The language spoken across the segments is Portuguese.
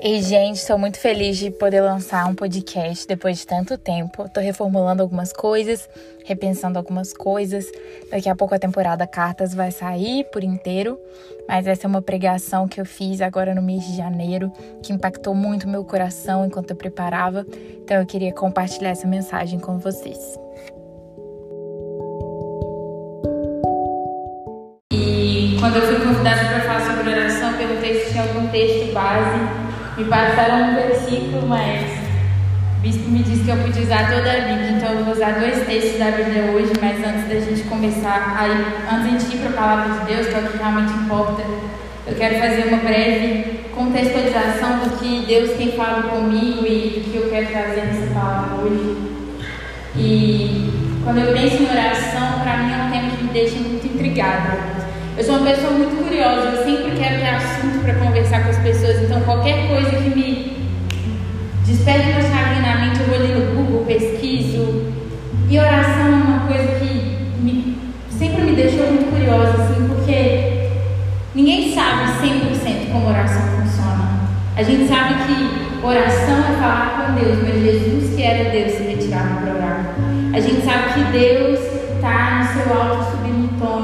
E, gente, estou muito feliz de poder lançar um podcast depois de tanto tempo. Estou reformulando algumas coisas, repensando algumas coisas. Daqui a pouco a temporada Cartas vai sair por inteiro, mas essa é uma pregação que eu fiz agora no mês de janeiro, que impactou muito meu coração enquanto eu preparava. Então eu queria compartilhar essa mensagem com vocês. E quando eu fui convidada para falar sobre oração, perguntei se tinha algum texto base me passaram um versículo, mas o bispo me disse que eu podia usar toda a Bíblia, então eu vou usar dois textos da Bíblia hoje, mas antes da gente começar, aí, antes de ir para a palavra de Deus, que é o que realmente importa, eu quero fazer uma breve contextualização do que Deus tem falado comigo e do que eu quero trazer nessa palavra hoje. E quando eu penso em oração, para mim é um tema que me deixa muito intrigada. Eu sou uma pessoa muito curiosa, eu sempre quero ter assunto para conversar com as pessoas, então qualquer coisa que me desperte uma chave na mente, eu vou ali no Google, pesquiso. E oração é uma coisa que me, sempre me deixou muito curiosa, assim, porque ninguém sabe 100% como oração funciona. A gente sabe que oração é falar com Deus, mas Jesus, que era Deus, se retirava para orar. A gente sabe que Deus está no seu alto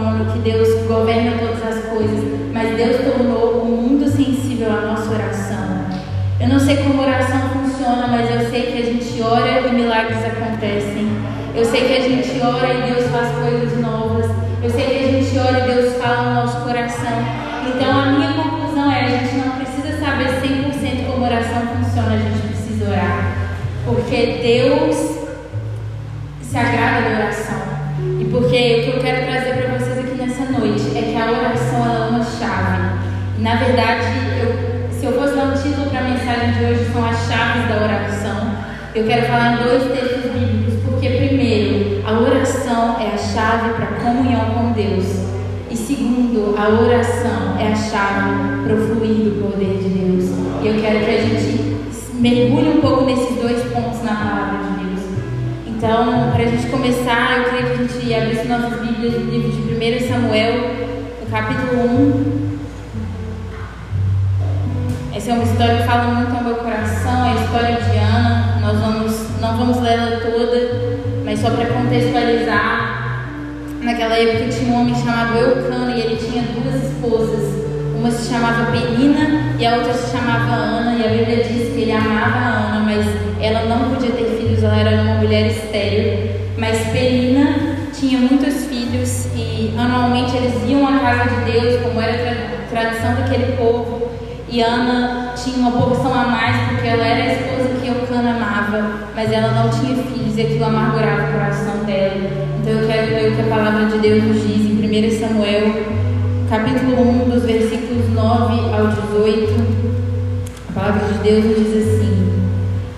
trono, que Deus governa todas as coisas, mas Deus tornou o mundo sensível à nossa oração. Eu não sei como oração funciona, mas eu sei que a gente ora e milagres acontecem. Eu sei que a gente ora e Deus faz coisas novas. Eu sei que a gente ora e Deus fala no nosso coração. Então a minha conclusão é: a gente não precisa saber 100% como oração funciona, a gente precisa orar. Porque Deus na verdade, eu, se eu fosse dar um título para a mensagem de hoje, são as chaves da oração. Eu quero falar em dois textos bíblicos, porque, primeiro, a oração é a chave para a comunhão com Deus. E segundo, a oração é a chave para o fluir do poder de Deus. E eu quero que a gente mergulhe um pouco nesses dois pontos na palavra de Deus. Então, para a gente começar, eu queria que a gente abrisse nossas Bíblias no livro de 1 Samuel, no capítulo 1. Essa é uma história que fala muito ao meu coração, é a história de Ana. Nós vamos, não vamos lê-la toda, mas só para contextualizar, naquela época tinha um homem chamado Eucana e ele tinha duas esposas. Uma se chamava Penina e a outra se chamava Ana, e a Bíblia diz que ele amava a Ana, mas ela não podia ter ela era uma mulher estéril, mas Penina tinha muitos filhos e anualmente eles iam à casa de Deus, como era tradição daquele povo. E Ana tinha uma porção a mais porque ela era a esposa que Eucana amava, mas ela não tinha filhos e aquilo amargurava o coração dela. Então eu quero ler o que a palavra de Deus nos diz em 1 Samuel, capítulo 1, dos versículos 9 ao 18. A palavra de Deus nos diz assim: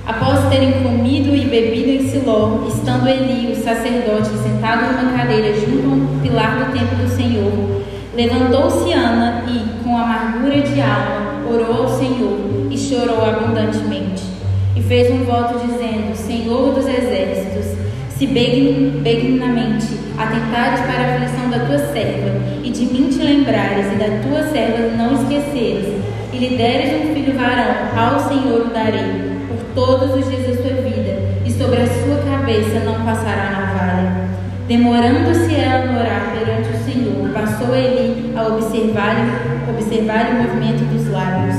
Após terem comido e bebido em Siló, estando Eli, o sacerdote, sentado numa cadeira junto ao pilar do templo do Senhor, levantou-se Ana e, com amargura de alma, orou ao Senhor e chorou abundantemente. E fez um voto dizendo: Senhor dos exércitos, se benignamente atentares para a aflição da tua serva, e de mim te lembrares, e da tua serva não esqueceres, e lhe deres um filho varão, ao Senhor o darei todos os dias da sua vida, e sobre a sua cabeça não passará navalha. Demorando-se ela no orar perante o Senhor, passou ele a observar-lhe observar o movimento dos lábios.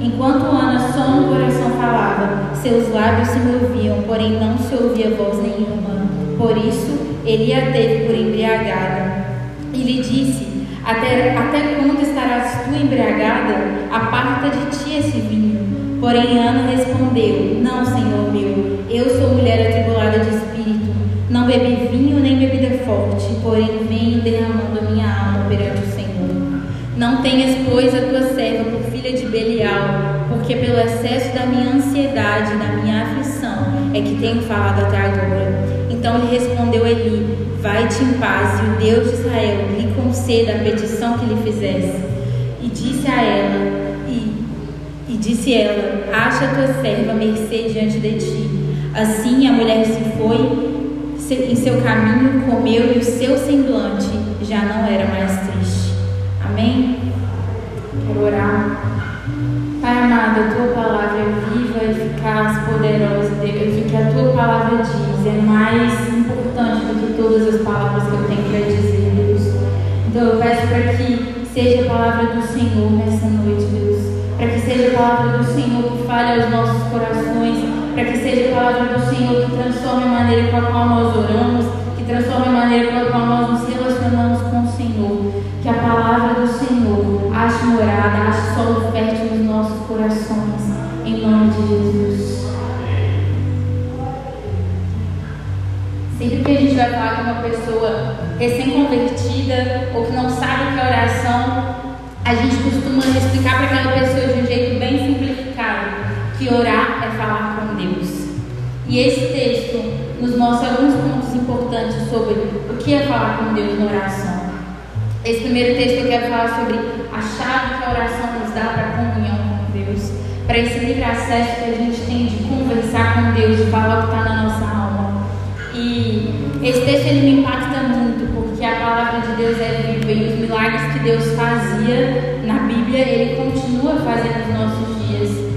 Enquanto Ana só no coração falava, seus lábios se moviam, porém não se ouvia voz nenhuma. Por isso, ele a teve por embriagada. E lhe disse: Até, até quando estarás tu embriagada? Aparta de ti esse vinho. Porém, Ana respondeu: Não, Senhor meu, eu sou mulher atribulada de espírito. Não bebi vinho nem bebida forte, porém venho derramando a minha alma perante o Senhor. Não tenhas, pois, a tua serva por filha de Belial, porque pelo excesso da minha ansiedade, da minha aflição, é que tenho falado até agora. Então lhe respondeu Eli: Vai-te em paz, e o Deus de Israel lhe conceda a petição que lhe fizesse. E disse a ela: e disse ela: Acha tua serva mercê diante de ti. Assim a mulher se foi em seu caminho comeu e o seu semblante já não era mais triste. Amém? Quero orar. Pai amado, a tua palavra é viva, eficaz, poderosa. Deus, o que a tua palavra diz é mais importante do que todas as palavras que eu tenho para dizer, Deus. Então eu peço para que seja a palavra do Senhor nessa noite, Deus. Para que seja a palavra do Senhor que fale aos nossos corações para que seja a palavra do Senhor que transforme a maneira com a qual nós oramos. Que transforme a maneira com a qual nós nos relacionamos com o Senhor. Que a palavra do Senhor ache morada, ache solo fértil nos nossos corações. Em nome de Jesus. Sempre que a gente vai falar com uma pessoa recém-convertida ou que não sabe o que é oração, a gente costuma explicar para aquela pessoa de um jeito bem simplificado que orar Deus. E esse texto nos mostra alguns pontos importantes sobre o que é falar com Deus na oração. Esse primeiro texto eu quero falar sobre a chave que a oração nos dá para a comunhão com Deus, para esse livre acesso que a gente tem de conversar com Deus, de falar o que está na nossa alma. E esse texto ele me impacta muito, porque a palavra de Deus é viva e os milagres que Deus fazia na Bíblia, ele continua fazendo nos nossos dias.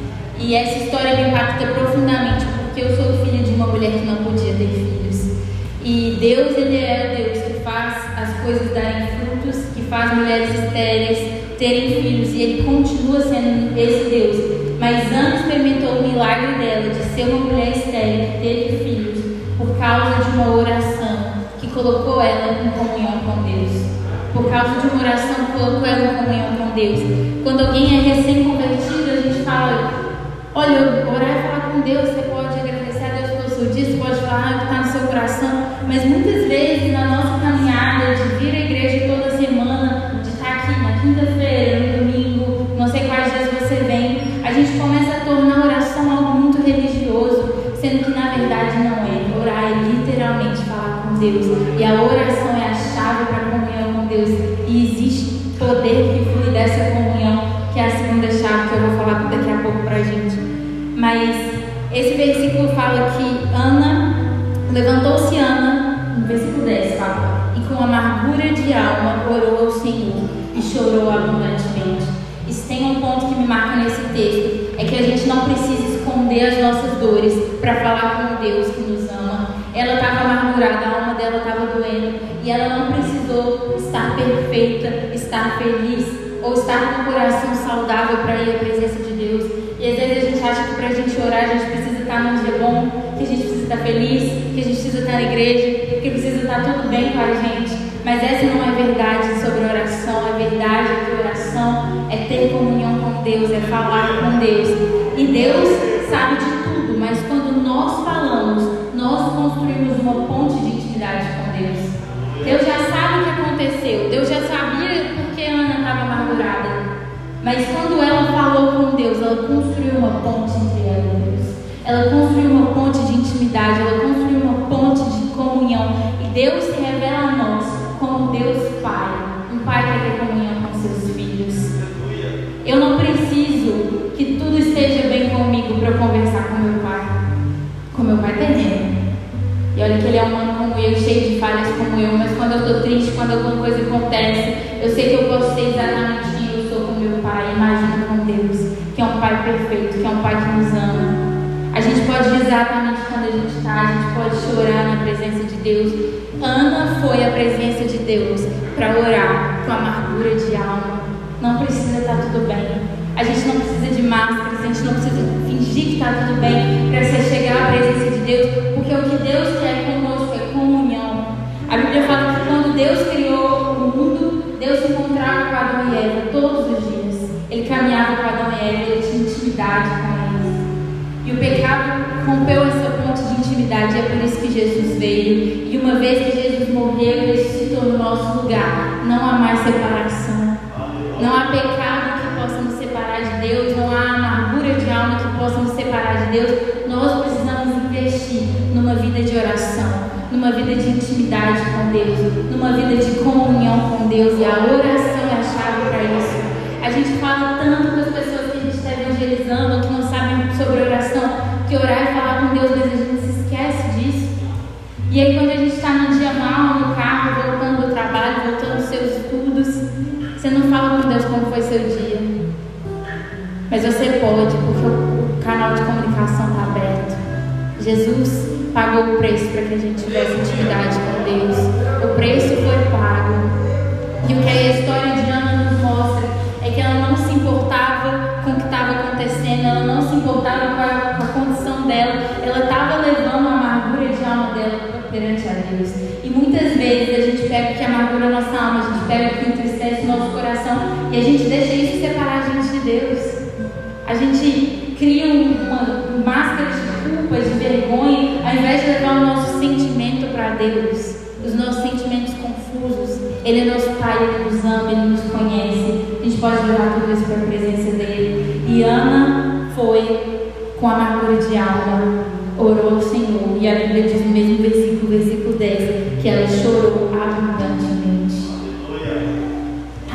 E essa história me impacta profundamente, porque eu sou filha de uma mulher que não podia ter filhos. E Deus, ele é o Deus que faz as coisas darem frutos, que faz mulheres estéreis terem filhos, e ele continua sendo esse Deus. Mas Ana experimentou o milagre dela de ser uma mulher estéril que teve filhos por causa de uma oração que colocou ela em comunhão com Deus. Por causa de uma oração que colocou ela em comunhão com Deus. Quando alguém é recém-convertido, a gente fala: olha, orar é falar com Deus, você pode agradecer a Deus pelo seu dia, você pode falar o que está no seu coração, mas muitas vezes na nossa caminhada de vir à igreja toda semana, de estar aqui na quinta-feira, no domingo, não sei quais dias você vem, a gente começa a tornar a oração algo muito religioso, sendo que na verdade não é. Orar é literalmente falar com Deus. E a oração fala que Ana, levantou-se Ana, no versículo 10 fala, e com amargura de alma orou ao Senhor e chorou abundantemente. Se tem um ponto que me marca nesse texto, é que a gente não precisa esconder as nossas dores para falar com Deus que nos ama. Ela estava amargurada, a alma dela estava doendo e ela não precisou estar perfeita, estar feliz ou estar com o coração saudável para ir à presença de Deus. E às vezes a gente acha que para a gente orar a gente precisa estar num dia bom, que a gente precisa estar feliz, que a gente precisa estar na igreja, que precisa estar tudo bem com a gente. Mas essa não é verdade sobre oração. A verdade é que oração é ter comunhão com Deus, é falar com Deus. E Deus sabe de tudo, mas quando nós falamos, nós construímos uma ponte de intimidade com Deus. Deus já sabe o que aconteceu, Deus já sabia porque Ana estava amargurada. Mas quando ela falou com Deus, ela construiu uma ponte entre ela e Deus. Ela construiu uma ponte de intimidade, ela construiu uma ponte de comunhão. E Deus se revela a nós como Deus Pai, um Pai que quer comunhão com seus filhos. Eu não preciso que tudo esteja bem comigo para conversar com meu Pai, com meu Pai terreno. E olha que ele é humano como eu, cheio de falhas como eu, mas quando eu estou triste, quando alguma coisa acontece, eu sei que eu posso ser exatamente quem eu sou com meu Pai. Imagina com Deus, que é um Pai perfeito, que é um Pai que nos ama. A gente pode ir exatamente quando a gente está, a gente pode chorar na presença de Deus. Ana foi à presença de Deus para orar com amargura de alma. Não precisa estar tudo bem. A gente não precisa de máscaras, a gente não precisa fingir que está tudo bem para você chegar à presença de Deus, porque o que Deus quer conosco é comunhão. A Bíblia fala que quando Deus criou o mundo, Deus se encontrava com Adão e Eva todos os dias. Ele caminhava com Adão e Eva, ele tinha intimidade com. E o pecado rompeu essa ponte de intimidade, é por isso que Jesus veio. E uma vez que Jesus morreu e ressuscitou no nosso lugar, não há mais separação. Não há pecado que possa nos separar de Deus, não há amargura de alma que possa nos separar de Deus. Nós precisamos investir numa vida de oração, numa vida de intimidade com Deus, numa vida de comunhão com Deus. E a oração é a chave para isso. A gente fala tanto com as pessoas oração, que orar é falar com Deus, mas a gente se esquece disso. E aí quando a gente está num dia mal, no carro, voltando do trabalho, voltando dos seus estudos, você não fala com Deus como foi seu dia. Mas você pode, porque o canal de comunicação está aberto. Jesus pagou o preço para que a gente tivesse intimidade com Deus. O preço foi pago. E o que a história amargura a nossa alma, a gente pega o que entristece o nosso coração e a gente deixa isso separar a gente de Deus. A gente cria uma máscara de culpa, de vergonha, ao invés de levar o nosso sentimento para Deus, os nossos sentimentos confusos. Ele é nosso Pai, Ele nos ama, Ele nos conhece. A gente pode levar tudo isso para a presença dele. E Ana foi com amargura de alma. E a Bíblia diz no mesmo versículo, versículo 10, que ela chorou abundantemente.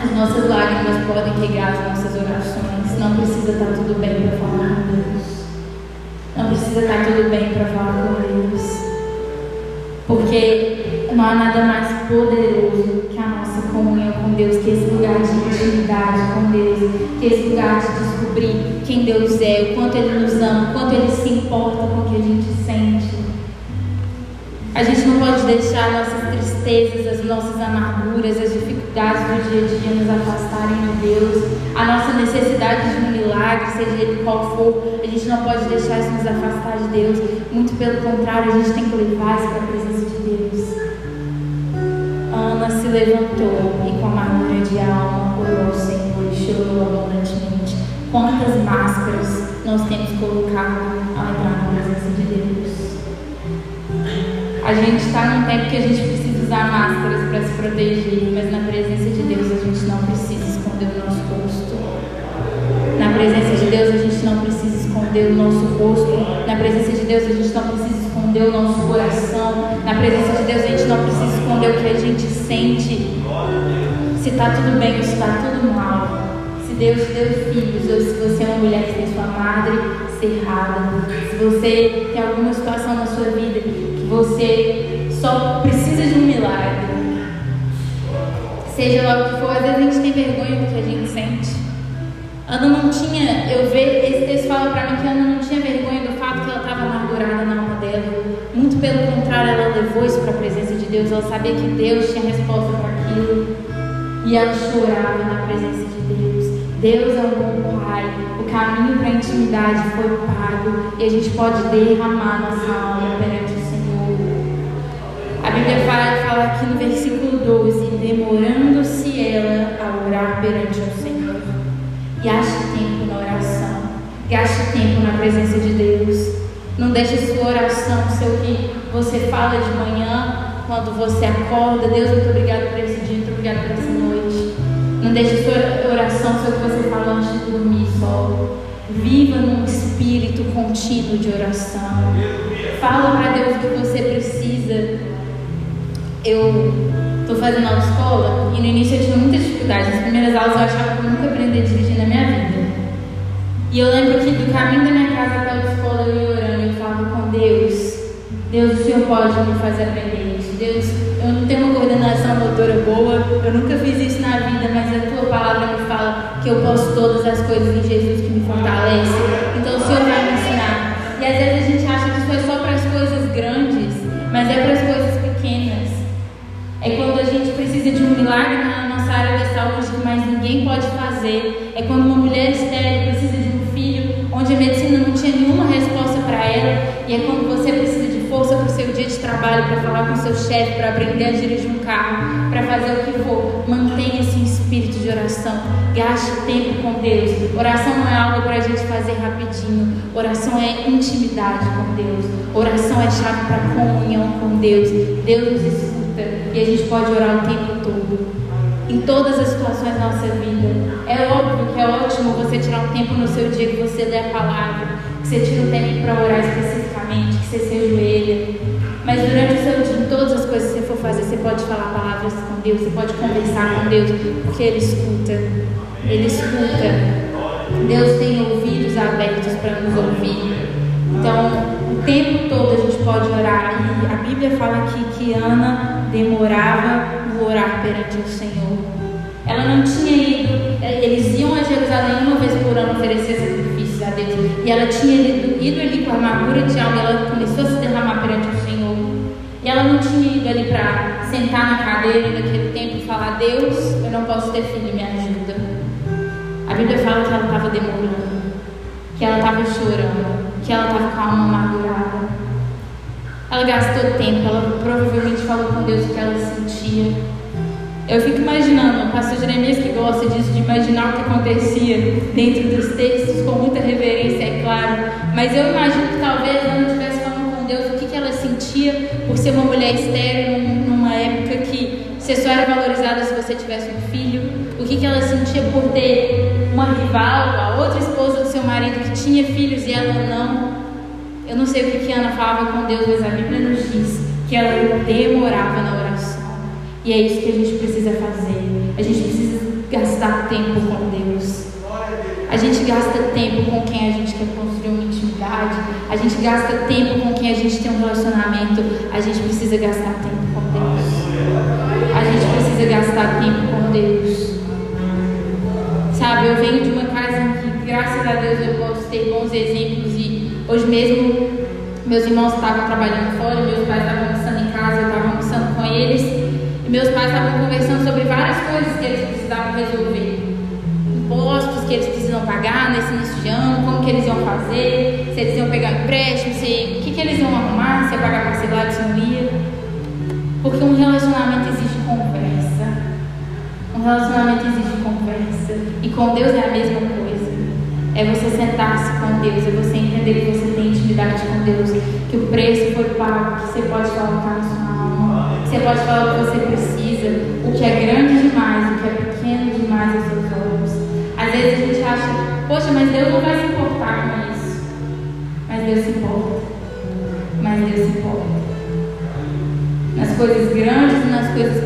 As nossas lágrimas podem regar as nossas orações. Não precisa estar tudo bem para falar com Deus. Não precisa estar tudo bem para falar com Deus. Porque não há nada mais poderoso que a nossa comunhão com Deus, que esse lugar de intimidade com Deus, que esse lugar de descobrir quem Deus é, o quanto Ele nos ama, o quanto Ele se importa com o que a gente pode deixar nossas tristezas, as nossas amarguras, as dificuldades do dia a dia nos afastarem de Deus. A nossa necessidade de um milagre, seja ele qual for, a gente não pode deixar isso nos afastar de Deus. Muito pelo contrário, a gente tem que levar isso para a presença de Deus. Ana se levantou e com amargura de alma orou ao Senhor e chorou abundantemente. Quantas máscaras nós temos colocado ao entrar na presença de Deus? A gente está num tempo que a gente precisa usar máscaras para se proteger, mas na presença de Deus a gente não precisa esconder o nosso rosto. Na presença de Deus a gente não precisa esconder o nosso rosto. Na presença de Deus a gente não precisa esconder o nosso coração. Na presença de Deus a gente não precisa esconder o que a gente sente. Se está tudo bem ou se está tudo mal. Se Deus te deu filhos, ou se você é uma mulher que tem sua madre cerrada, se você tem alguma situação na sua vida você só precisa de um milagre. Seja lá o que for, às vezes a gente tem vergonha do que a gente sente. Ana não tinha, eu vejo, esse texto fala para mim que Ana não tinha vergonha do fato que ela estava amargurada na alma dela. Muito pelo contrário, ela levou isso para a presença de Deus. Ela sabia que Deus tinha resposta para aquilo. E ela chorava na presença de Deus. Deus é um bom Pai. O caminho para a intimidade foi pago. E a gente pode derramar nossa alma perante Bíblia fala, fala aqui no versículo 12: demorando-se ela a orar perante o Senhor. Gaste tempo na oração, gaste tempo na presença de Deus. Não deixe sua oração ser o que você fala de manhã, quando você acorda. Deus, muito obrigado por esse dia, muito obrigado por essa noite. Não deixe sua oração ser o que você fala antes de dormir só. Viva num espírito contínuo de oração. Fala para Deus o que você precisa eu estou fazendo autoescola e no início eu tinha muitas dificuldades. Nas primeiras aulas eu achava que eu nunca aprenderia a dirigir na minha vida. E eu lembro que do caminho da minha casa até a autoescola eu ia orando eu falava com Deus. Deus, o Senhor pode me fazer aprender isso. Deus, eu não tenho uma coordenação motora boa, eu nunca fiz isso na vida, mas a tua palavra me fala que eu posso todas as coisas em Jesus que me fortalece. Então o Senhor vai me ensinar. E às vezes a precisa de um milagre na nossa área da saúde que mais ninguém pode fazer. É quando uma mulher estéril precisa de um filho onde a medicina não tinha nenhuma resposta para ela. E é quando você precisa de força para o seu dia de trabalho, para falar com seu chefe, para aprender a dirigir um carro, para fazer o que for. Mantenha esse espírito de oração. Gaste tempo com Deus. Oração não é algo para a gente fazer rapidinho. Oração é intimidade com Deus. Oração é chave para comunhão com Deus. Deus nos escuta e a gente pode orar o tempo todo. Em todas as situações da nossa vida. É óbvio que é ótimo você tirar um tempo no seu dia que você lê a palavra, que você tira um tempo para orar especificamente, que você se ajoelha. Mas durante o seu dia, em todas as coisas que você for fazer, você pode falar palavras com Deus, você pode conversar com Deus, porque Ele escuta. Ele escuta. Deus tem ouvidos abertos para nos ouvir. Então, o tempo todo a gente pode orar. E a Bíblia fala aqui que Ana demorava no orar perante o Senhor. Ela não tinha ido, é, eles iam a Jerusalém uma vez por ano oferecer sacrifícios a Deus. E ela tinha ido, ido ali com a amargura de alma, ela começou a se derramar perante o Senhor. E ela não tinha ido ali para sentar na cadeira naquele tempo e falar: Deus, eu não posso ter filho, me ajuda. A Bíblia fala que ela estava demorando, que ela estava chorando que ela estava com a alma amargurada. Ela gastou tempo, ela provavelmente falou com Deus o que ela sentia. Eu fico imaginando, o pastor Jeremias que gosta disso, de imaginar o que acontecia dentro dos textos, com muita reverência, é claro. Mas eu imagino que talvez ela não estivesse falando com Deus o que, que ela sentia por ser uma mulher estéril você só era valorizada se você tivesse um filho. O que, que ela sentia por ter uma rival, a outra esposa do seu marido que tinha filhos e ela não. Eu não sei o que, que Ana falava com Deus, mas a Bíblia nos diz que ela demorava na oração. E é isso que a gente precisa fazer. A gente precisa gastar tempo com Deus. A gente gasta tempo com quem a gente quer construir uma intimidade. A gente gasta tempo com quem a gente tem um relacionamento. A gente precisa gastar tempo precisa gastar tempo com Deus. Sabe, eu venho de uma casa em que, graças a Deus, eu posso ter bons exemplos. E hoje mesmo, meus irmãos estavam trabalhando fora, meus pais estavam almoçando em casa, eu estava almoçando com eles. Meus pais estavam conversando sobre várias coisas que eles precisavam resolver. Impostos que eles precisam pagar nesse início de ano, como que eles iam fazer, se eles iam pegar empréstimo, se, o que, que eles iam arrumar, se ia pagar parcelado, se não ia. Porque um relacionamento conversa. Um relacionamento exige conversa. E com Deus é a mesma coisa. É você sentar-se com Deus, é você entender que você tem intimidade com Deus, que o preço foi pago, que você pode colocar na sua você pode falar o que você precisa, o que é grande demais, o que é pequeno demais aos seus olhos. Às vezes a gente acha, poxa, mas Deus não vai se importar com isso. Mas Deus se importa. Mas Deus se importa. Nas coisas grandes e nas coisas.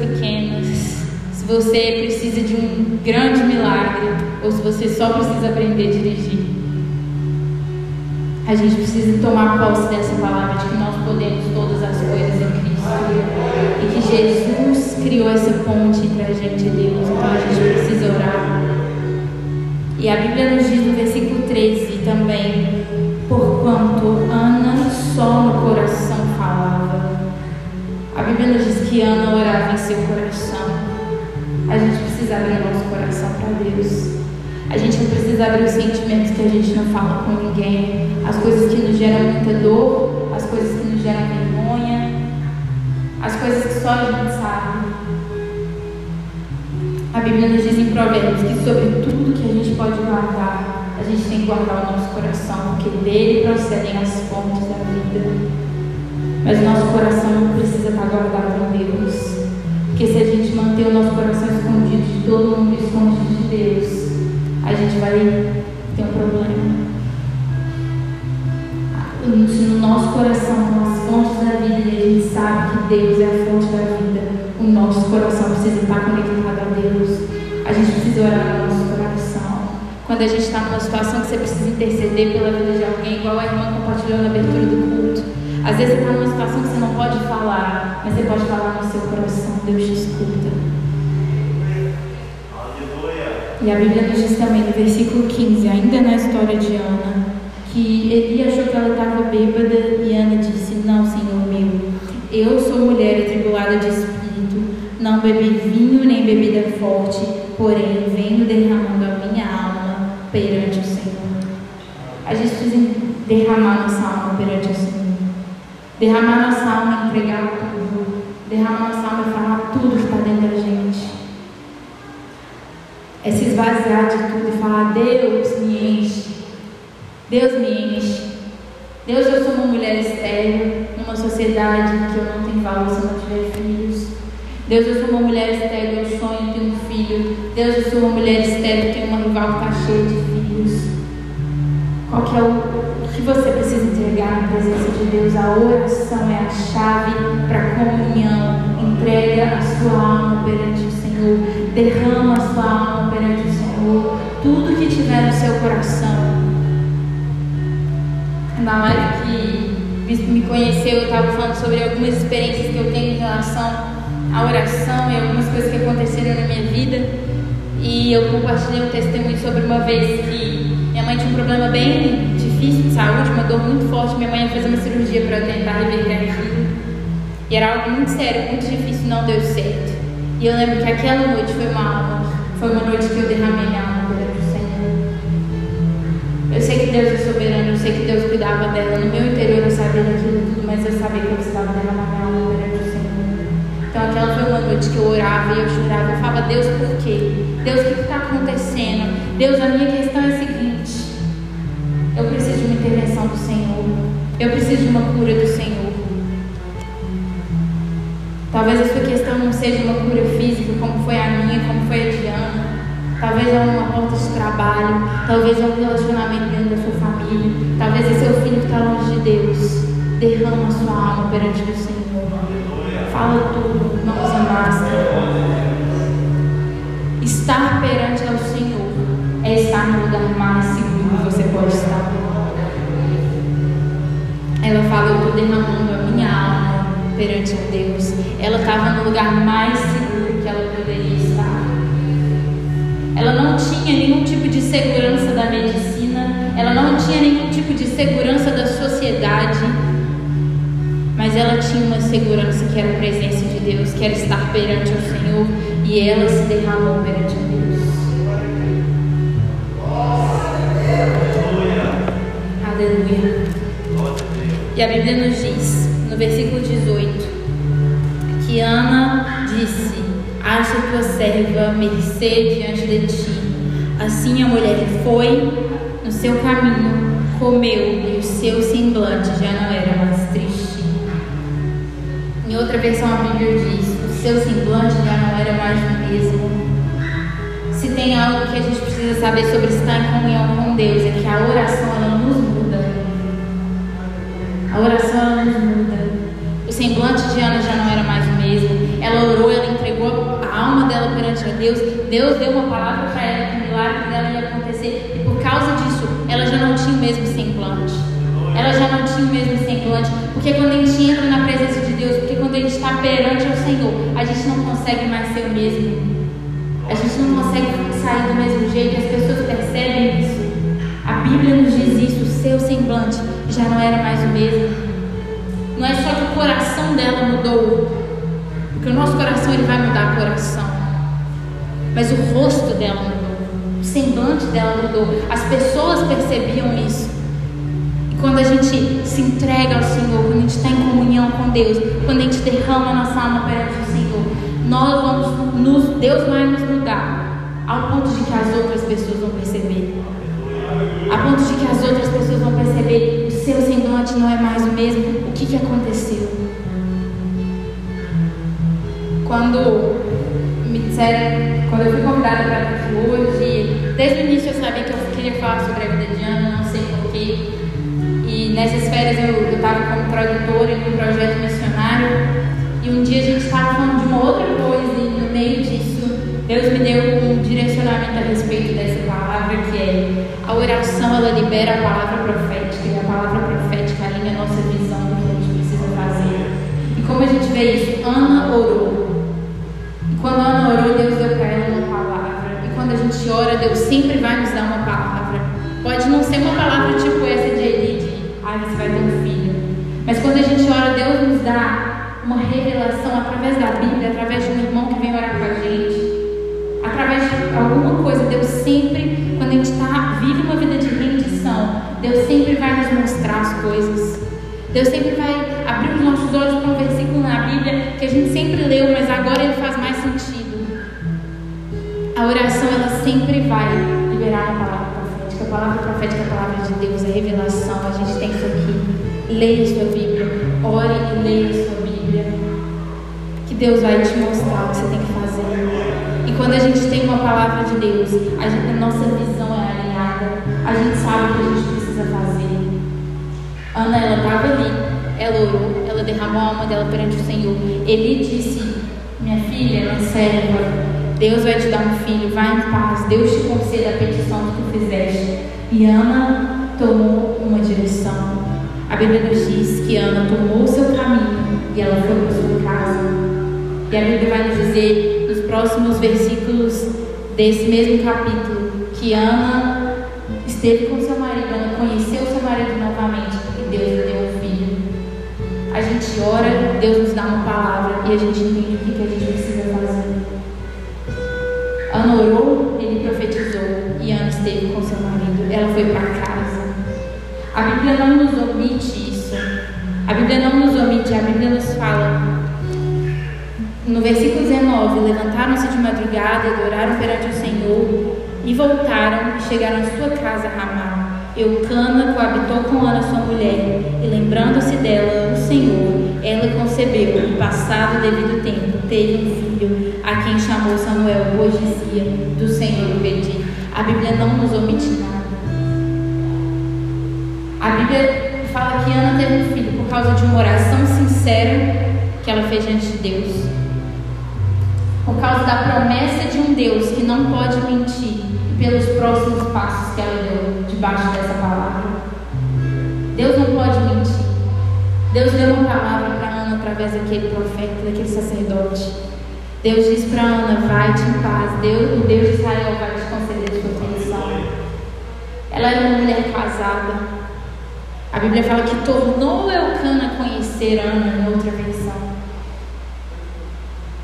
Se você precisa de um grande milagre, ou se você só precisa aprender a dirigir. A gente precisa tomar posse dessa palavra de que nós podemos todas as coisas em Cristo e que Jesus criou essa ponte entre a gente e Deus. Então a gente precisa orar. E a Bíblia nos diz no versículo 13 também: Porquanto Ana só no coração falava. A Bíblia nos diz que Ana orava em seu coração. Precisa abrir nosso coração para Deus. A gente não precisa abrir os sentimentos que a gente não fala com ninguém, as coisas que nos geram muita dor, as coisas que nos geram vergonha, as coisas que só a gente sabe. A Bíblia nos diz em Provérbios que sobre tudo que a gente pode guardar, a gente tem que guardar o nosso coração, porque dele procedem as fontes da vida. Mas o nosso coração não precisa estar guardado em Deus. Porque se a gente manter o nosso coração escondido todo mundo, escondido de Deus, a gente vai ter um problema. No nosso coração as fontes da vida e a gente sabe que Deus é a fonte da vida, o nosso coração precisa estar conectado a Deus. A gente precisa orar no nosso coração. Quando a gente está numa situação que você precisa interceder pela vida de alguém, igual a irmã compartilhou na abertura do culto. Às vezes você está numa situação que você não pode falar, mas você pode falar no seu coração. Deus te escuta. E a Bíblia nos diz também no versículo 15, ainda na história de Ana, que Eli achou que ela estava bêbada e Ana disse: Não, Senhor meu, eu sou mulher atribulada de espírito, não bebi vinho nem bebida forte, porém venho derramando a minha alma perante o Senhor. A gente precisa derramar nossa alma perante o Senhor. Derramar nossa alma e entregar Deus me enche. Deus me enche. Deus, eu sou uma mulher estéril numa sociedade que eu não tenho valor se eu não tiver filhos. Deus, eu sou uma mulher estéril, eu sonho ter um filho. Deus, eu sou uma mulher estéril, tenho uma rival que está cheia de filhos. Qual que é o que você precisa entregar na presença de Deus? A oração é a chave para a comunhão. Entrega a sua alma perante o Senhor. Derrama a sua alma perante o Senhor. Tudo que tiver no seu coração. Na live que me conheceu, eu estava falando sobre algumas experiências que eu tenho em relação à oração e algumas coisas que aconteceram na minha vida. E eu compartilhei um testemunho sobre uma vez que minha mãe tinha um problema bem difícil de saúde, uma dor muito forte. Minha mãe ia fazer uma cirurgia para tentar reverter aquilo. E era algo muito sério, muito difícil, não deu certo. E eu lembro que aquela noite foi uma alma, foi uma noite que eu derramei alma. Eu sei que Deus é soberano, eu sei que Deus cuidava dela. No meu interior eu sabia daquilo tudo, mas eu sabia que eu precisava derramar minha alma perante o Senhor. Então Então aquela foi uma noite que eu orava e eu chorava. Eu falava, Deus, por quê? Deus, o que está acontecendo? Deus, a minha questão é a seguinte. Eu preciso de uma intervenção do Senhor. Eu preciso de uma cura do Senhor. Talvez a sua questão não seja uma cura física, como foi a minha, como foi a Diana. Talvez é uma porta de trabalho, talvez é um relacionamento dentro da sua família, talvez é seu filho que está longe de Deus. Derrama a sua alma perante o Senhor. Fala tudo, não usa máscara. Estar perante ao Senhor é estar no lugar mais seguro que você pode estar. Ela fala, eu estou derramando a minha alma perante a Deus. Ela estava no lugar mais seguro Ela não tinha nenhum tipo de segurança da medicina, ela não tinha nenhum tipo de segurança da sociedade, mas ela tinha uma segurança que era a presença de Deus, que era estar perante o Senhor, e ela se derramou perante Deus. Aleluia. E a Bíblia nos diz, no versículo 18, que Ana disse: Acha tua serva mercê diante de ti. Assim a mulher foi no seu caminho, comeu, e o seu semblante já não era mais triste. Em outra versão a Bíblia diz: O seu semblante já não era mais o mesmo. Se tem algo que a gente precisa saber sobre estar em comunhão com Deus, é que a oração ela nos muda. A oração ela nos muda. O semblante de Ana já não era mais o mesmo. Ela orou, ela a alma dela perante a Deus. Deus deu uma palavra para ela que o milagre dela ia acontecer. E por causa disso, ela já não tinha o mesmo semblante. Ela já não tinha o mesmo semblante. Porque quando a gente entra na presença de Deus, porque quando a gente está perante ao Senhor, a gente não consegue mais ser o mesmo. A gente não consegue sair do mesmo jeito. As pessoas percebem isso. A Bíblia nos diz isso. O seu semblante já não era mais o mesmo. Não é só que o coração dela mudou, nosso coração ele vai mudar o coração, mas o rosto dela mudou, o semblante dela mudou. As pessoas percebiam isso. E quando a gente se entrega ao Senhor, quando a gente está em comunhão com Deus, quando a gente derrama a nossa alma perante o Senhor, nós vamos nos, Deus vai nos mudar ao ponto de que as outras pessoas vão perceber. A ponto de que as outras pessoas vão perceber o seu semblante não é mais o mesmo. O que, que aconteceu? Quando me disseram, quando eu fui convidada para aqui hoje, desde o início eu sabia que eu queria falar sobre a vida de Ana, não sei porquê. E nessas férias eu estava como tradutora em um projeto missionário. E um dia a gente estava falando de uma outra coisa, e no meio disso, Deus me deu um direcionamento a respeito dessa palavra, que é a oração, ela libera a palavra profética, e a palavra profética alinha a nossa visão do que a gente precisa fazer. E como a gente vê isso, Ana orou. Quando Ana orou, Deus deu para ela uma palavra. E quando a gente ora, Deus sempre vai nos dar uma palavra. Pode não ser uma palavra tipo essa de Eli, de ah, você vai ter um filho. Mas quando a gente ora, Deus nos dá uma revelação através da Bíblia, através de um irmão que vem orar com a gente através de alguma coisa, Deus sempre, quando a gente tá, vive uma vida de rendição, Deus sempre vai nos mostrar as coisas. Deus sempre vai abrir os nossos olhos para um versículo na Bíblia que a gente sempre leu, mas agora ele faz mais sentido. A oração, ela sempre vai liberar a palavra profética. A palavra profética é a palavra de Deus, é revelação. A gente tem isso aqui. Leia a sua Bíblia. Ore e leia a sua Bíblia. Que Deus vai te mostrar o que você tem que fazer. E quando a gente tem uma palavra de Deus, a, gente, a nossa visão é alinhada, a gente sabe o que a gente precisa fazer. Ana, ela estava ali, ela orou, ela derramou a alma dela perante o Senhor. Ele disse: Minha filha, minha serva, Deus vai te dar um filho, vai em paz, Deus te conceda a petição que tu fizeste. E Ana tomou uma direção. A Bíblia nos diz que Ana tomou o seu caminho e ela foi para sua casa. E a Bíblia vai nos dizer próximos versículos desse mesmo capítulo, que Ana esteve com seu marido, Ana conheceu gente ora, Deus nos dá uma palavra e a gente entende o que, a gente precisa fazer. Ana orou, ele profetizou e Ana esteve com seu marido. Ela foi para casa. A Bíblia não nos omite isso. A Bíblia não nos omite, a Bíblia nos fala No versículo 19: Levantaram-se de madrugada e adoraram perante o Senhor, e voltaram e chegaram à sua casa Ramá. Eucana coabitou com Ana, sua mulher, e lembrando-se dela, o Senhor, ela concebeu, no passado devido tempo, teve um filho, a quem chamou Samuel, pois dizia: Do Senhor pedi. A Bíblia não nos omite nada. A Bíblia fala que Ana teve um filho por causa de uma oração sincera que ela fez diante de Deus. Por causa da promessa de um Deus que não pode mentir e pelos próximos passos que ela deu debaixo dessa palavra. Deus não pode mentir. Deus deu uma palavra para Ana através daquele profeta, daquele sacerdote. Deus diz para Ana: vai-te em paz. Deus, o Deus de Israel vai te conceder sua petição. Ela era uma mulher casada. A Bíblia fala que tornou Eucana conhecer Ana em outra versão.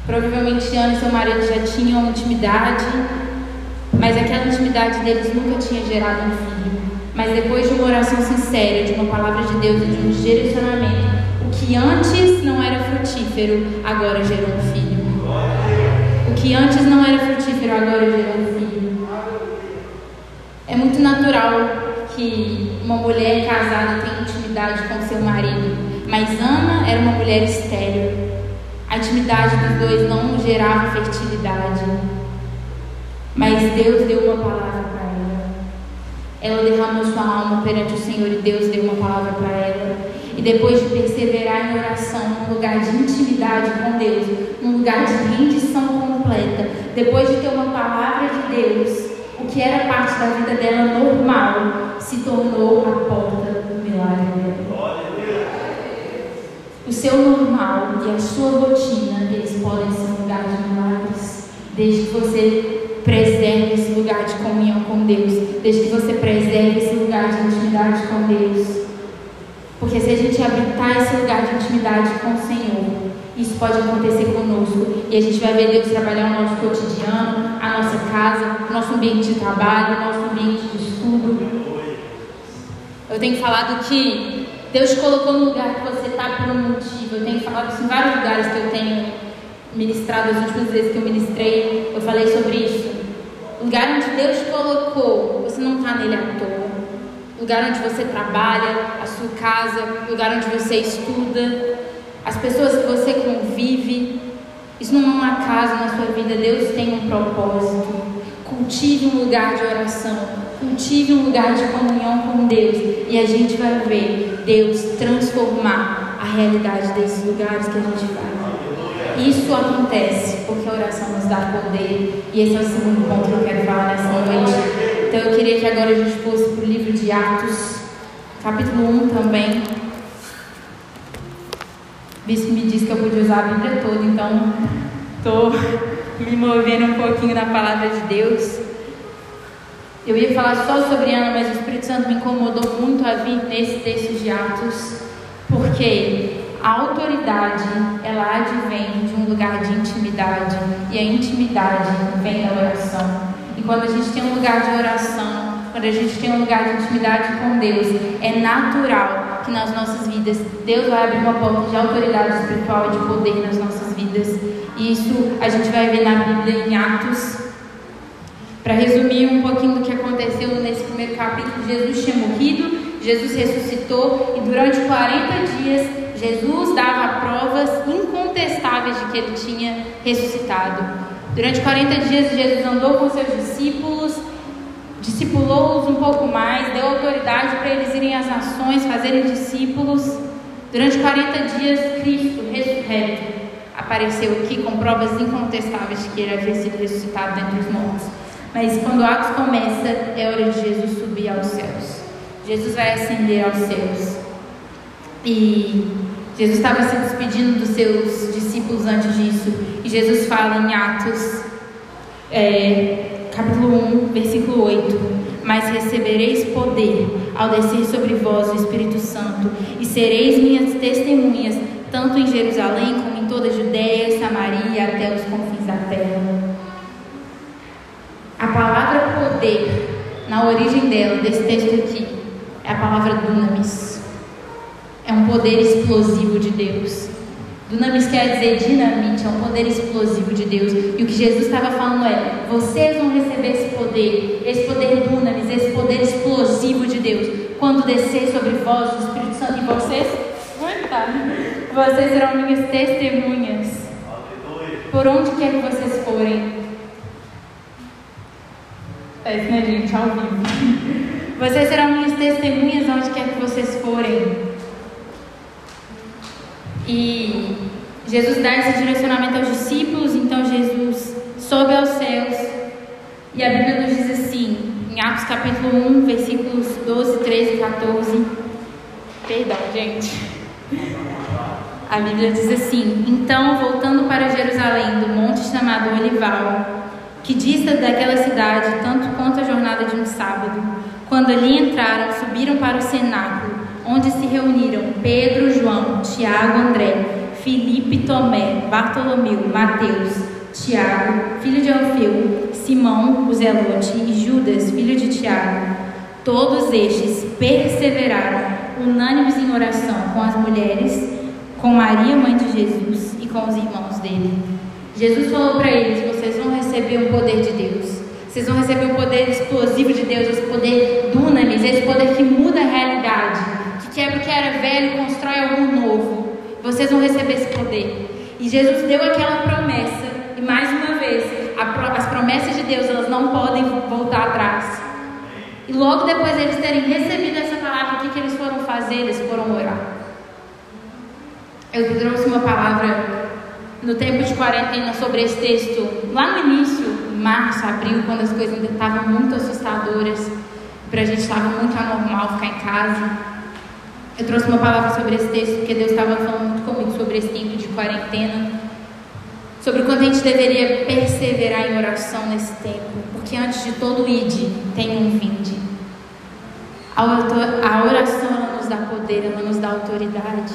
Provavelmente Ana e seu marido já tinham intimidade, mas aquela intimidade deles nunca tinha gerado um filho. Mas depois de uma oração sincera, de uma palavra de Deus e de um direcionamento, o que antes não era frutífero, agora gerou um filho. O que antes não era frutífero, agora gerou um filho. É muito natural que uma mulher casada tenha intimidade com seu marido, mas Ana era uma mulher estéril. A intimidade dos dois não gerava fertilidade. Mas Deus deu uma palavra para ela. Ela derramou sua alma perante o Senhor e Deus deu uma palavra para ela. E depois de perseverar em oração, num lugar de intimidade com Deus, num lugar de rendição completa, depois de ter uma palavra de Deus, o que era parte da vida dela normal se tornou a porta do milagre dela. O seu normal e a sua rotina, eles podem ser um lugar de milagres, desde que você preserve esse lugar de comunhão com Deus, desde que você preserve esse lugar de intimidade com Deus. Porque se a gente habitar esse lugar de intimidade com o Senhor, isso pode acontecer conosco e a gente vai ver Deus trabalhar o nosso cotidiano, a nossa casa, nosso ambiente de trabalho, nosso ambiente de estudo. Eu tenho falado que Deus te colocou no lugar que você está por um motivo. Eu tenho falado isso em vários lugares que eu tenho ministrado, as últimas vezes que eu ministrei, eu falei sobre isso. O lugar onde Deus te colocou, você não está nele à toa. O lugar onde você trabalha, a sua casa, o lugar onde você estuda, as pessoas que você convive. Isso não é um acaso na sua vida, Deus tem um propósito. Cultive um lugar de oração, cultive um lugar de comunhão com Deus, e a gente vai ver Deus transformar a realidade desses lugares que a gente vai. Isso acontece porque a oração nos dá poder. E esse é o segundo ponto que eu quero falar nessa noite. Então eu queria que agora a gente fosse para o livro de Atos, capítulo 1 também. O bispo me disse que eu podia usar a Bíblia toda, então estou me movendo um pouquinho na palavra de Deus. Eu ia falar só sobre Ana, mas o Espírito Santo me incomodou muito a vir nesse texto de Atos, porque a autoridade, ela advém de um lugar de intimidade, e a intimidade vem da oração. E quando a gente tem um lugar de oração, quando a gente tem um lugar de intimidade com Deus, é natural que nas nossas vidas Deus vai abrir uma porta de autoridade espiritual e de poder nas nossas vidas. E isso a gente vai ver na Bíblia em Atos. Para resumir um pouquinho do que aconteceu nesse primeiro capítulo, Jesus tinha morrido, Jesus ressuscitou e durante 40 dias Jesus dava provas incontestáveis de que ele tinha ressuscitado. Durante 40 dias, Jesus andou com seus discípulos, discipulou-os um pouco mais, deu autoridade para eles irem às nações, fazerem discípulos. Durante 40 dias, Cristo ressurreto apareceu aqui com provas incontestáveis de que ele havia sido ressuscitado dentre os mortos. Mas quando Atos começa, é hora de Jesus subir aos céus. Jesus vai ascender aos céus. E Jesus estava se despedindo dos seus discípulos antes disso. E Jesus fala em Atos, é, capítulo 1, versículo 8: Mas recebereis poder ao descer sobre vós o Espírito Santo, e sereis minhas testemunhas, tanto em Jerusalém como em toda a Judéia, Samaria até os confins da terra. A palavra poder, na origem dela, desse texto aqui, é a palavra dunamis. É um poder explosivo de Deus. Dunamis quer dizer dinamite, é um poder explosivo de Deus. E o que Jesus estava falando é: vocês vão receber esse poder, esse poder dunamis, esse poder explosivo de Deus, quando descer sobre vós o Espírito Santo e vocês. Vocês serão minhas testemunhas. Por onde quer que vocês forem. É isso, né, gente? Ao vivo. Vocês serão minhas testemunhas onde quer que vocês forem. E Jesus dá esse direcionamento aos discípulos, então Jesus sobe aos céus. E a Bíblia nos diz assim, em Atos capítulo 1, versículos 12, 13 e 14. Perdão, gente. A Bíblia diz assim: Então, voltando para Jerusalém, do monte chamado Olival, que dista daquela cidade tanto quanto a jornada de um sábado, quando ali entraram, subiram para o cenáculo onde se reuniram Pedro, João, Tiago, André, Filipe, Tomé, Bartolomeu, Mateus, Tiago, filho de Alfeu, Simão, o Zelote e Judas, filho de Tiago. Todos estes perseveraram, unânimes em oração com as mulheres, com Maria, mãe de Jesus, e com os irmãos dele. Jesus falou para eles: vocês vão receber o poder de Deus. Vocês vão receber o poder explosivo de Deus, esse poder dunamis, esse poder que muda a realidade quebra o que era velho e constrói algo novo. Vocês vão receber esse poder. E Jesus deu aquela promessa. E mais uma vez, a, as promessas de Deus elas não podem voltar atrás. E logo depois de eles terem recebido essa palavra, o que, que eles foram fazer? Eles foram orar. Eu trouxe uma palavra no tempo de quarentena sobre esse texto lá no início, março, abril, quando as coisas ainda estavam muito assustadoras. Para a gente estava muito anormal ficar em casa. Eu trouxe uma palavra sobre esse texto porque Deus estava falando muito comigo sobre esse tempo de quarentena, sobre quanto a gente deveria perseverar em oração nesse tempo, porque antes de todo id tem um vinde. A oração nos dá poder, ela nos dá autoridade.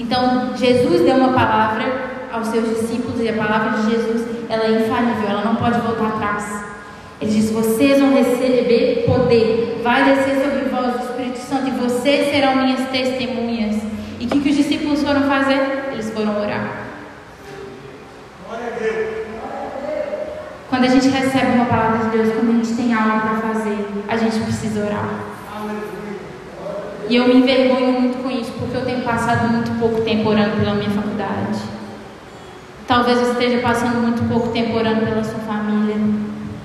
Então Jesus deu uma palavra aos seus discípulos e a palavra de Jesus ela é infalível, ela não pode voltar atrás. Ele diz: Vocês vão receber poder, vai descer sobre vós o Espírito Santo e vocês serão minhas testemunhas. E o que, que os discípulos foram fazer? Eles foram orar. Quando a gente recebe uma palavra de Deus, quando a gente tem algo para fazer, a gente precisa orar. E eu me envergonho muito com isso, porque eu tenho passado muito pouco tempo orando pela minha faculdade. Talvez você esteja passando muito pouco tempo orando pela sua família.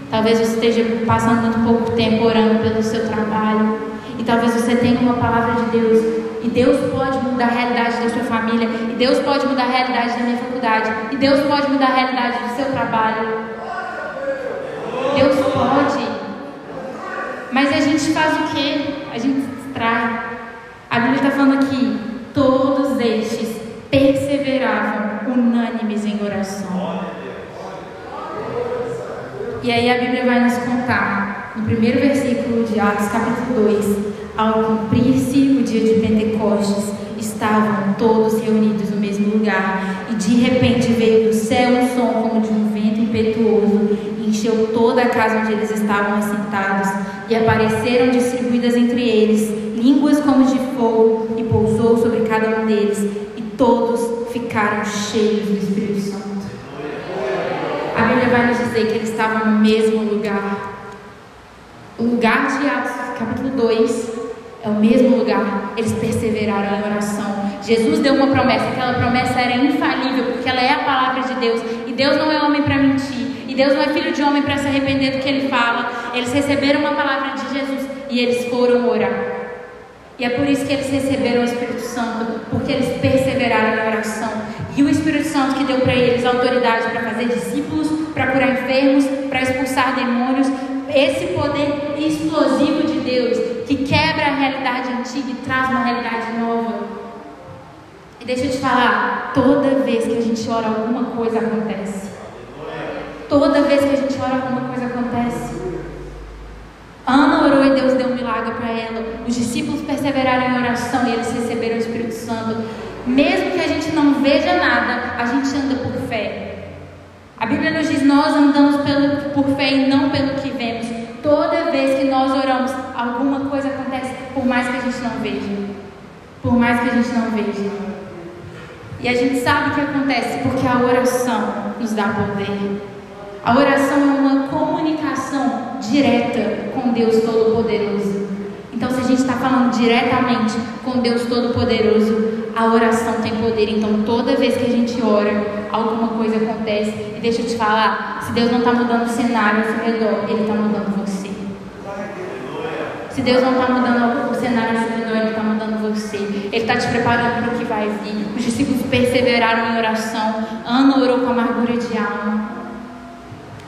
Talvez você esteja passando muito pouco tempo orando pelo seu trabalho. E talvez você tenha uma palavra de Deus. E Deus pode mudar a realidade da sua família. E Deus pode mudar a realidade da minha faculdade. E Deus pode mudar a realidade do seu trabalho. Deus pode. Mas a gente faz o quê? A gente se distrai. A Bíblia está falando aqui: todos estes perseveravam unânimes em oração. E aí a Bíblia vai nos contar, no primeiro versículo de Atos, capítulo 2, ao cumprir-se o dia de Pentecostes, estavam todos reunidos no mesmo lugar, e de repente veio do céu um som como de um vento impetuoso, e encheu toda a casa onde eles estavam assentados, e apareceram distribuídas entre eles línguas como de fogo, e pousou sobre cada um deles, todos ficaram cheios do Espírito Santo. A Bíblia vai nos dizer que eles estavam no mesmo lugar. O lugar de Atos, capítulo 2, é o mesmo lugar. Eles perseveraram em oração. Jesus deu uma promessa, aquela promessa era infalível, porque ela é a palavra de Deus. E Deus não é homem para mentir. E Deus não é filho de homem para se arrepender do que ele fala. Eles receberam uma palavra de Jesus e eles foram orar. E é por isso que eles receberam o Espírito Santo, porque eles perseveraram na oração. E o Espírito Santo que deu para eles autoridade para fazer discípulos, para curar enfermos, para expulsar demônios, esse poder explosivo de Deus que quebra a realidade antiga e traz uma realidade nova. E deixa eu te falar, toda vez que a gente ora alguma coisa acontece. Toda vez que a gente ora alguma coisa acontece. Ana orou e Deus deu um milagre para ela. Os discípulos perseveraram em oração e eles receberam o Espírito Santo. Mesmo que a gente não veja nada, a gente anda por fé. A Bíblia nos diz: nós andamos pelo, por fé e não pelo que vemos. Toda vez que nós oramos, alguma coisa acontece, por mais que a gente não veja. Por mais que a gente não veja. E a gente sabe o que acontece porque a oração nos dá poder. A oração é uma comunicação direta com Deus Todo-Poderoso. Então, se a gente está falando diretamente com Deus Todo-Poderoso, a oração tem poder. Então, toda vez que a gente ora, alguma coisa acontece. E deixa eu te falar: se Deus não está mudando o cenário ao seu redor, Ele está mudando você. Se Deus não está mudando o cenário ao seu redor, Ele está mudando você. Ele está te preparando para o que vai vir. Os discípulos perseveraram em oração. Ana orou com amargura de alma.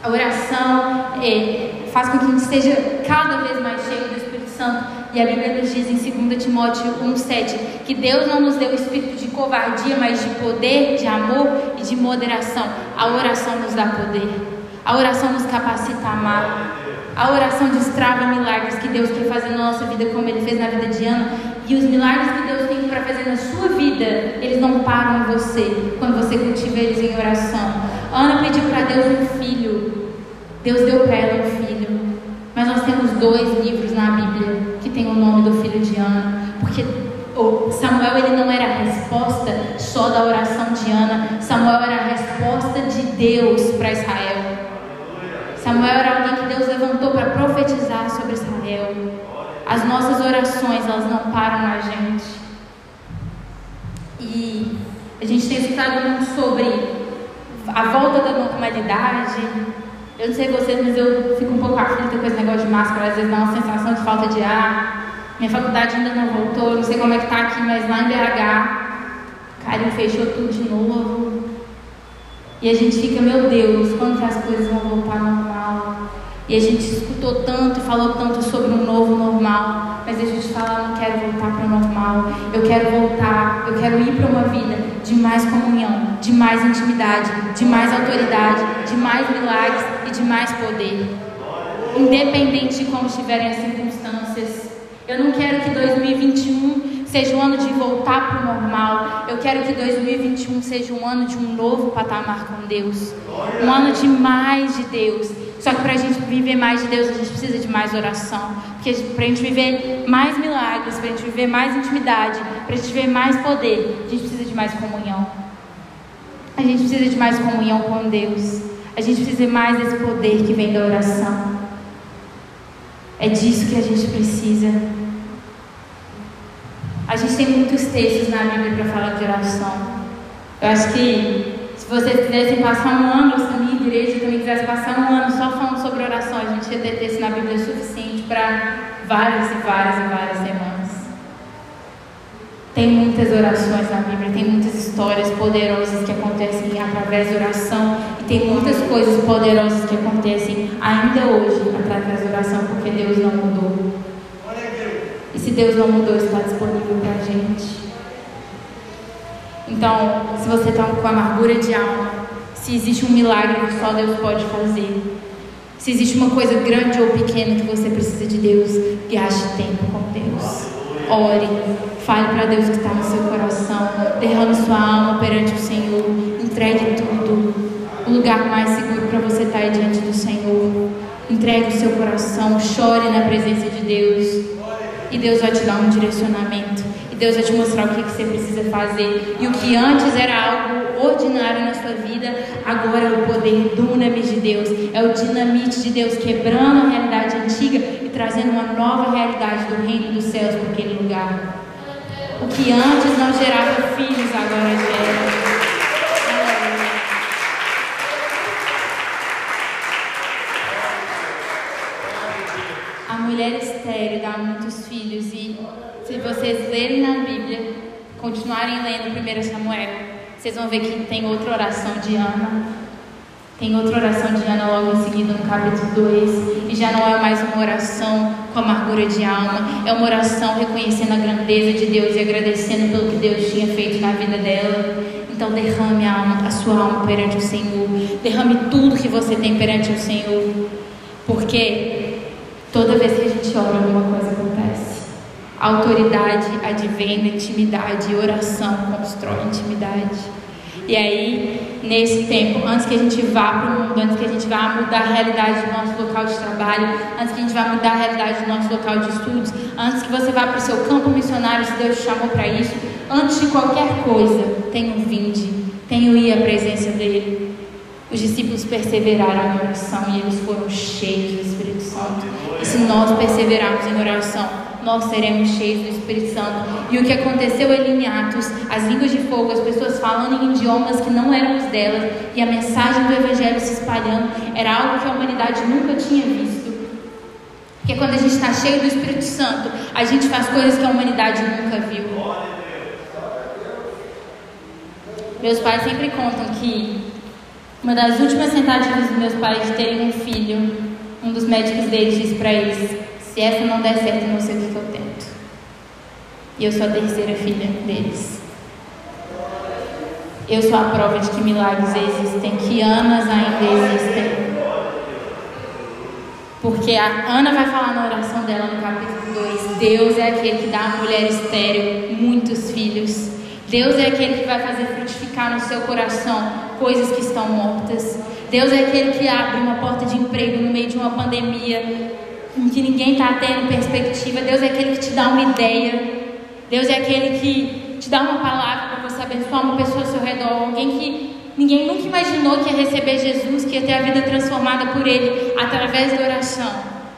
A oração é, faz com que a gente esteja cada vez mais cheio do Espírito Santo. E a Bíblia nos diz em 2 Timóteo 1,7 que Deus não nos deu o espírito de covardia, mas de poder, de amor e de moderação. A oração nos dá poder. A oração nos capacita a amar. A oração destrava milagres que Deus quer fazer na nossa vida, como Ele fez na vida de Ana. E os milagres que Deus tem para fazer na sua vida, eles não param em você quando você cultiva eles em oração. Ana pediu para Deus um filho. Deus deu para ela um filho. Mas nós temos dois livros na Bíblia que tem o nome do filho de Ana, porque Samuel ele não era a resposta só da oração de Ana, Samuel era a resposta de Deus para Israel. Samuel era alguém que Deus levantou para profetizar sobre Israel. As nossas orações, elas não param na gente. E a gente tem escutado muito sobre a volta da normalidade. Eu não sei vocês, mas eu fico um pouco aflita com esse negócio de máscara. Às vezes dá uma sensação de falta de ar. Minha faculdade ainda não voltou. Não sei como é que tá aqui, mas lá em BH, Carinho fechou tudo de novo. E a gente fica, meu Deus, quando que as coisas vão voltar ao normal? E a gente escutou tanto e falou tanto sobre um novo normal, mas deixa eu te falar, eu não quero voltar para o normal. Eu quero voltar, eu quero ir para uma vida de mais comunhão, de mais intimidade, de mais autoridade, de mais milagres de mais poder. Independente de como estiverem as circunstâncias. Eu não quero que 2021 seja um ano de voltar para o normal. Eu quero que 2021 seja um ano de um novo patamar com Deus. Um ano de mais de Deus. Só que para a gente viver mais de Deus, a gente precisa de mais oração. Porque para a gente viver mais milagres, para a gente viver mais intimidade, para a gente viver mais poder, a gente precisa de mais comunhão. A gente precisa de mais comunhão com Deus. A gente precisa mais desse poder que vem da oração. É disso que a gente precisa. A gente tem muitos textos na Bíblia para falar de oração. Eu acho que se vocês quisessem passar um ano, se a minha igreja também quisesse passar um ano só falando sobre oração, a gente ia ter texto na Bíblia suficiente para várias e várias e várias semanas. Tem muitas orações na Bíblia, tem muitas histórias poderosas que acontecem através da oração tem muitas coisas poderosas que acontecem ainda hoje através da oração, porque Deus não mudou. E se Deus não mudou, está disponível para a gente. Então, se você está com amargura de alma, se existe um milagre que só Deus pode fazer, se existe uma coisa grande ou pequena que você precisa de Deus, gaste tempo com Deus. Ore, fale para Deus que está no seu coração, derrame sua alma perante o Senhor, entregue tudo. Lugar mais seguro para você estar tá é diante do Senhor. Entregue o seu coração, chore na presença de Deus. E Deus vai te dar um direcionamento. E Deus vai te mostrar o que, que você precisa fazer. E o que antes era algo ordinário na sua vida, agora é o poder dunamis de Deus. É o dinamite de Deus quebrando a realidade antiga e trazendo uma nova realidade do reino dos céus para aquele lugar. O que antes não gerava filhos, agora gera. A mulher estéreo dá muitos filhos e se vocês lerem na Bíblia, continuarem lendo 1 Samuel, vocês vão ver que tem outra oração de Ana. Tem outra oração de Ana logo em seguida no capítulo 2. E já não é mais uma oração com amargura de alma, é uma oração reconhecendo a grandeza de Deus e agradecendo pelo que Deus tinha feito na vida dela. Então derrame a, alma, a sua alma perante o Senhor. Derrame tudo que você tem perante o Senhor. Porque toda vez que a gente ora, alguma coisa acontece. Autoridade advém da intimidade, oração constrói intimidade. E aí, nesse tempo, antes que a gente vá para o mundo, antes que a gente vá mudar a realidade do nosso local de trabalho, antes que a gente vá mudar a realidade do nosso local de estudos, antes que você vá para o seu campo missionário, se Deus te chamou para isso, antes de qualquer coisa, tenha um vinde, tenha ir à presença dele. Os discípulos perseveraram em oração e eles foram cheios do Espírito Santo. E se nós perseverarmos em oração, nós seremos cheios do Espírito Santo. E o que aconteceu ali em Atos, as línguas de fogo, as pessoas falando em idiomas que não eram os delas, e a mensagem do Evangelho se espalhando, era algo que a humanidade nunca tinha visto. Porque quando a gente está cheio do Espírito Santo, a gente faz coisas que a humanidade nunca viu. Meus pais sempre contam que uma das últimas tentativas dos meus pais de terem um filho, um dos médicos deles disse para eles: se essa não der certo, não sei o que eu tento. E eu sou a terceira filha deles. Eu sou a prova de que milagres existem, que Anas ainda existem. Porque a Ana vai falar na oração dela no capítulo 2: Deus é aquele que dá à mulher estéreo muitos filhos. Deus é aquele que vai fazer frutificar no seu coração coisas que estão mortas. Deus é aquele que abre uma porta de emprego no meio de uma pandemia em que ninguém está tendo perspectiva. Deus é aquele que te dá uma ideia. Deus é aquele que te dá uma palavra para você abençoar uma pessoa ao seu redor, alguém que ninguém nunca imaginou que ia receber Jesus, que ia ter a vida transformada por Ele através da oração.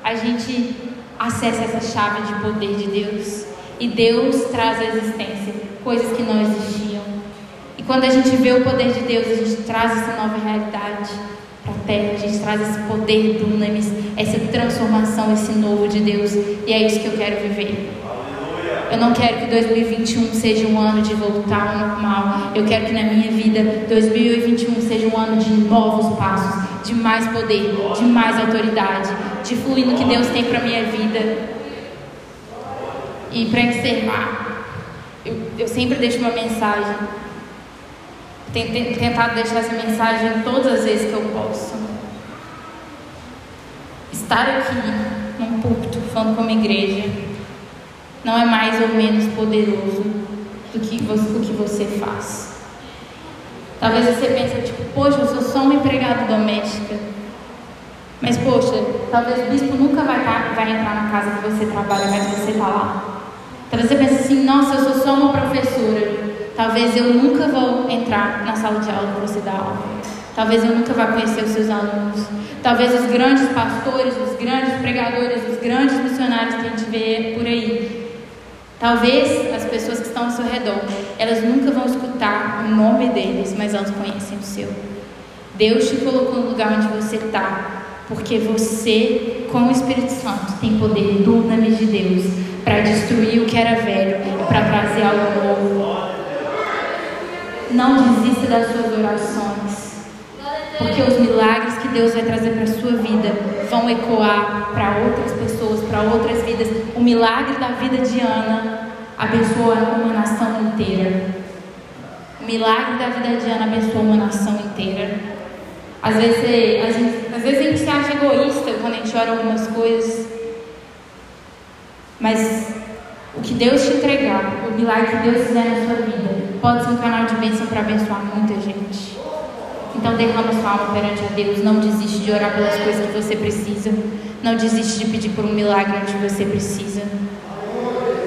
A gente acessa essa chave de poder de Deus e Deus traz à existência coisas que não existiam. E quando a gente vê o poder de Deus, a gente traz essa nova realidade para a terra, a gente traz esse poder do Nemes, essa transformação, esse novo de Deus. E é isso que eu quero viver. Eu não quero que 2021 seja um ano de voltar ao normal. Eu quero que na minha vida 2021 seja um ano de novos passos, de mais poder, de mais autoridade, de fluir no que Deus tem para minha vida. E para encerrar, eu, eu sempre deixo uma mensagem. Tenho tentado deixar essa mensagem todas as vezes que eu posso. Estar aqui num púlpito falando como igreja não é mais ou menos poderoso do que você, o que você faz. Talvez você pense, tipo, poxa, eu sou só uma empregada doméstica. Mas, poxa, talvez o bispo nunca vai, vai entrar na casa que você trabalha, mas você está lá. Talvez você pense assim, nossa, eu sou só uma professora. Talvez eu nunca vou entrar na sala de aula que você dá aula. Talvez eu nunca vá conhecer os seus alunos. Talvez os grandes pastores, os grandes pregadores, os grandes missionários que a gente vê por aí. Talvez as pessoas que estão ao seu redor, elas nunca vão escutar o nome deles, mas elas conhecem o seu. Deus te colocou no lugar onde você está, porque você, com o Espírito Santo, tem poder do nome de Deus para destruir o que era velho e para trazer algo novo. Não desista das suas orações, porque os milagres que Deus vai trazer para a sua vida vão ecoar para outras pessoas, para outras vidas. O milagre da vida de Ana abençoou uma nação inteira. O milagre da vida de Ana abençoou uma nação inteira. Às vezes, às vezes a gente se acha egoísta quando a gente ora algumas coisas. Mas o que Deus te entregar, o milagre que Deus fizer na sua vida, pode ser um canal de bênção para abençoar muita gente. Então derrama sua alma perante a Deus. Não desiste de orar pelas coisas que você precisa. Não desiste de pedir por um milagre onde você precisa.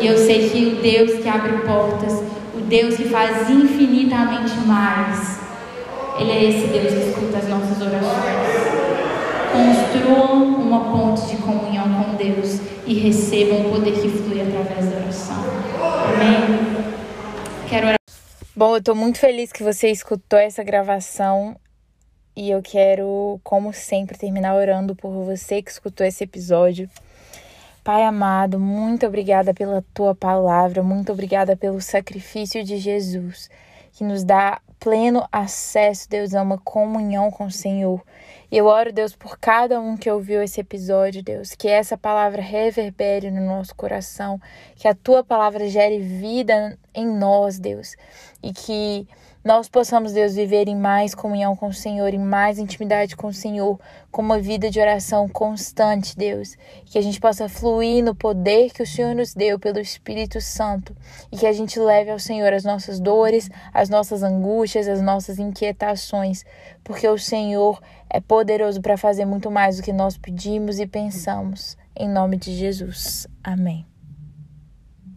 E eu sei que o Deus que abre portas, o Deus que faz infinitamente mais, Ele é esse Deus que escuta as nossas orações. Construam uma ponte de comunhão com Deus e recebam o poder que flui através da oração. Amém? Quero orar. Bom, eu estou muito feliz que você escutou essa gravação e eu quero, como sempre, terminar orando por você que escutou esse episódio. Pai amado, muito obrigada pela tua palavra, muito obrigada pelo sacrifício de Jesus, que nos dá pleno acesso, Deus, a uma comunhão com o Senhor. E eu oro, Deus, por cada um que ouviu esse episódio, Deus, que essa palavra reverbere no nosso coração, que a tua palavra gere vida em nós, Deus, e que nós possamos, Deus, viver em mais comunhão com o Senhor, em mais intimidade com o Senhor, com uma vida de oração constante, Deus. Que a gente possa fluir no poder que o Senhor nos deu pelo Espírito Santo e que a gente leve ao Senhor as nossas dores, as nossas angústias, as nossas inquietações, porque o Senhor é poderoso para fazer muito mais do que nós pedimos e pensamos. Em nome de Jesus. Amém.